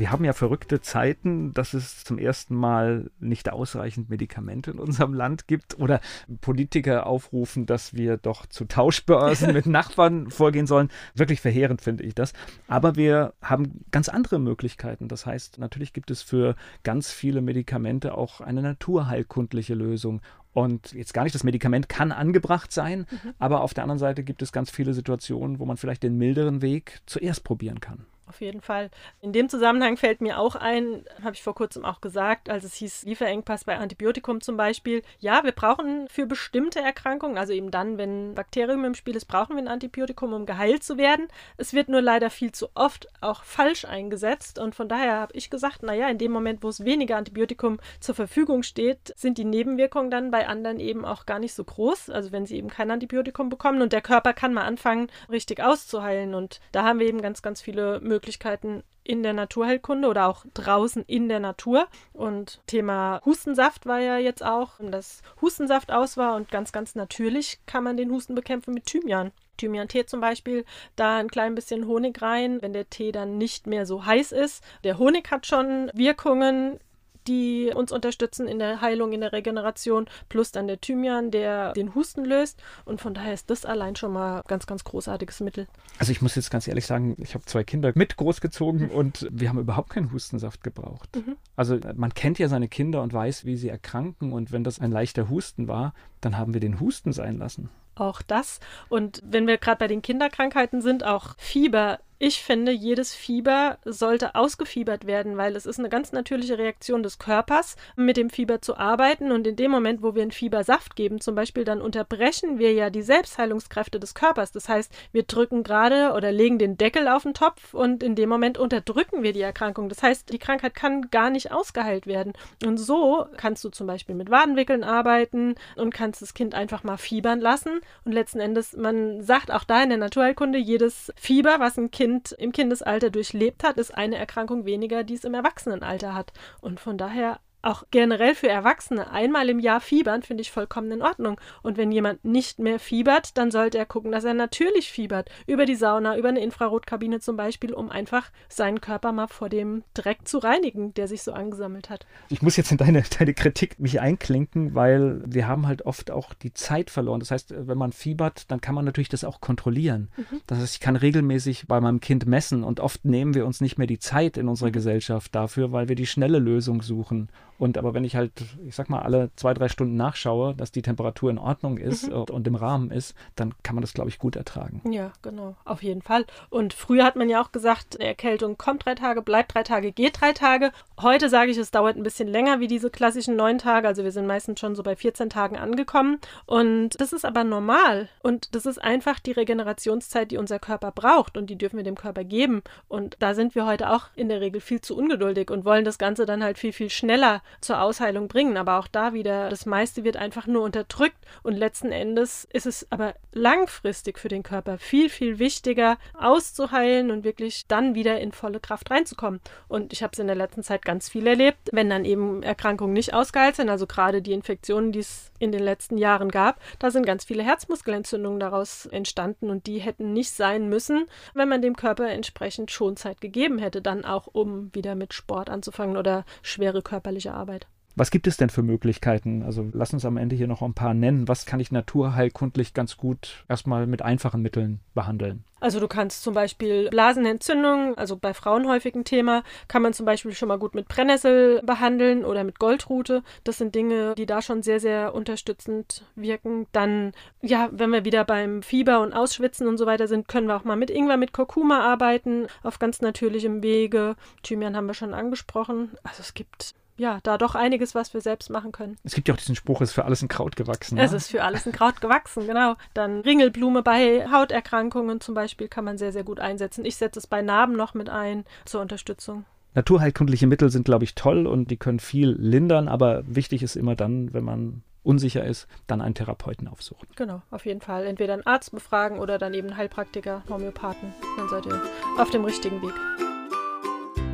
Wir haben ja verrückte Zeiten, dass es zum ersten Mal nicht ausreichend Medikamente in unserem Land gibt oder Politiker aufrufen, dass wir doch zu Tauschbörsen mit Nachbarn vorgehen sollen. Wirklich verheerend finde ich das. Aber wir haben ganz andere Möglichkeiten. Das heißt, natürlich gibt es für ganz viele Medikamente auch eine naturheilkundliche Lösung. Und jetzt gar nicht, das Medikament kann angebracht sein, mhm. aber auf der anderen Seite gibt es ganz viele Situationen, wo man vielleicht den milderen Weg zuerst probieren kann auf jeden Fall. In dem Zusammenhang fällt mir auch ein, habe ich vor kurzem auch gesagt, als es hieß Lieferengpass bei Antibiotikum zum Beispiel. Ja, wir brauchen für bestimmte Erkrankungen, also eben dann, wenn Bakterium im Spiel ist, brauchen wir ein Antibiotikum, um geheilt zu werden. Es wird nur leider viel zu oft auch falsch eingesetzt und von daher habe ich gesagt, naja, in dem Moment, wo es weniger Antibiotikum zur Verfügung steht, sind die Nebenwirkungen dann bei anderen eben auch gar nicht so groß, also wenn sie eben kein Antibiotikum bekommen und der Körper kann mal anfangen, richtig auszuheilen und da haben wir eben ganz, ganz viele Möglichkeiten Möglichkeiten in der Naturheilkunde oder auch draußen in der Natur. Und Thema Hustensaft war ja jetzt auch, dass Hustensaft aus war und ganz, ganz natürlich kann man den Husten bekämpfen mit Thymian. Thymian-Tee zum Beispiel, da ein klein bisschen Honig rein, wenn der Tee dann nicht mehr so heiß ist. Der Honig hat schon Wirkungen die uns unterstützen in der Heilung, in der Regeneration, plus dann der Thymian, der den Husten löst. Und von daher ist das allein schon mal ganz, ganz großartiges Mittel. Also ich muss jetzt ganz ehrlich sagen, ich habe zwei Kinder mit großgezogen mhm. und wir haben überhaupt keinen Hustensaft gebraucht. Mhm. Also man kennt ja seine Kinder und weiß, wie sie erkranken. Und wenn das ein leichter Husten war, dann haben wir den Husten sein lassen auch das. Und wenn wir gerade bei den Kinderkrankheiten sind, auch Fieber ich finde, jedes Fieber sollte ausgefiebert werden, weil es ist eine ganz natürliche Reaktion des Körpers, mit dem Fieber zu arbeiten. Und in dem Moment, wo wir einen Fiebersaft geben, zum Beispiel, dann unterbrechen wir ja die Selbstheilungskräfte des Körpers. Das heißt, wir drücken gerade oder legen den Deckel auf den Topf und in dem Moment unterdrücken wir die Erkrankung. Das heißt, die Krankheit kann gar nicht ausgeheilt werden. Und so kannst du zum Beispiel mit Wadenwickeln arbeiten und kannst das Kind einfach mal fiebern lassen. Und letzten Endes, man sagt auch da in der Naturheilkunde, jedes Fieber, was ein Kind Kind im Kindesalter durchlebt hat, ist eine Erkrankung weniger, die es im Erwachsenenalter hat. Und von daher auch generell für Erwachsene einmal im Jahr fiebern, finde ich vollkommen in Ordnung. Und wenn jemand nicht mehr fiebert, dann sollte er gucken, dass er natürlich fiebert. Über die Sauna, über eine Infrarotkabine zum Beispiel, um einfach seinen Körper mal vor dem Dreck zu reinigen, der sich so angesammelt hat. Ich muss jetzt in deine, deine Kritik mich einklinken, weil wir haben halt oft auch die Zeit verloren. Das heißt, wenn man fiebert, dann kann man natürlich das auch kontrollieren. Mhm. Das heißt, ich kann regelmäßig bei meinem Kind messen und oft nehmen wir uns nicht mehr die Zeit in unserer Gesellschaft dafür, weil wir die schnelle Lösung suchen. Und aber wenn ich halt, ich sag mal, alle zwei, drei Stunden nachschaue, dass die Temperatur in Ordnung ist mhm. und, und, im Rahmen ist, dann kann man das, glaube ich, gut ertragen. Ja, genau, auf jeden Fall. Und früher hat man ja auch gesagt, eine Erkältung kommt drei Tage, bleibt drei Tage, geht drei Tage. Heute sage ich, es dauert ein bisschen länger wie diese klassischen neun Tage. Also wir sind meistens schon so bei 14 Tagen angekommen. Und das ist aber normal. Und das ist einfach die Regenerationszeit, die unser Körper braucht. Und die dürfen wir dem Körper geben. Und da sind wir heute auch in der Regel viel zu ungeduldig und wollen das Ganze dann halt viel, viel schneller zur Ausheilung bringen. Aber auch da wieder, das meiste wird einfach nur unterdrückt und letzten Endes ist es aber langfristig für den Körper viel, viel wichtiger, auszuheilen und wirklich dann wieder in volle Kraft reinzukommen. Und ich habe es in der letzten Zeit ganz viel erlebt, wenn dann eben Erkrankungen nicht ausgeheilt sind, also gerade die Infektionen, die es in den letzten Jahren gab, da sind ganz viele Herzmuskelentzündungen daraus entstanden und die hätten nicht sein müssen, wenn man dem Körper entsprechend Schonzeit gegeben hätte, dann auch um wieder mit Sport anzufangen oder schwere körperliche Arbeit. Was gibt es denn für Möglichkeiten? Also lass uns am Ende hier noch ein paar nennen. Was kann ich naturheilkundlich ganz gut erstmal mit einfachen Mitteln behandeln? Also du kannst zum Beispiel Blasenentzündung, also bei Frauen häufig ein Thema, kann man zum Beispiel schon mal gut mit Brennnessel behandeln oder mit Goldrute. Das sind Dinge, die da schon sehr, sehr unterstützend wirken. Dann, ja, wenn wir wieder beim Fieber und Ausschwitzen und so weiter sind, können wir auch mal mit Ingwer, mit Kurkuma arbeiten, auf ganz natürlichem Wege. Thymian haben wir schon angesprochen. Also es gibt ja, da doch einiges, was wir selbst machen können. Es gibt ja auch diesen Spruch, es ist für alles ein Kraut gewachsen. Es ja? ist für alles ein Kraut gewachsen, genau. Dann Ringelblume bei Hauterkrankungen zum Beispiel kann man sehr, sehr gut einsetzen. Ich setze es bei Narben noch mit ein zur Unterstützung. Naturheilkundliche Mittel sind, glaube ich, toll und die können viel lindern, aber wichtig ist immer dann, wenn man unsicher ist, dann einen Therapeuten aufsuchen. Genau, auf jeden Fall. Entweder einen Arzt befragen oder dann eben Heilpraktiker, Homöopathen. Dann seid ihr auf dem richtigen Weg.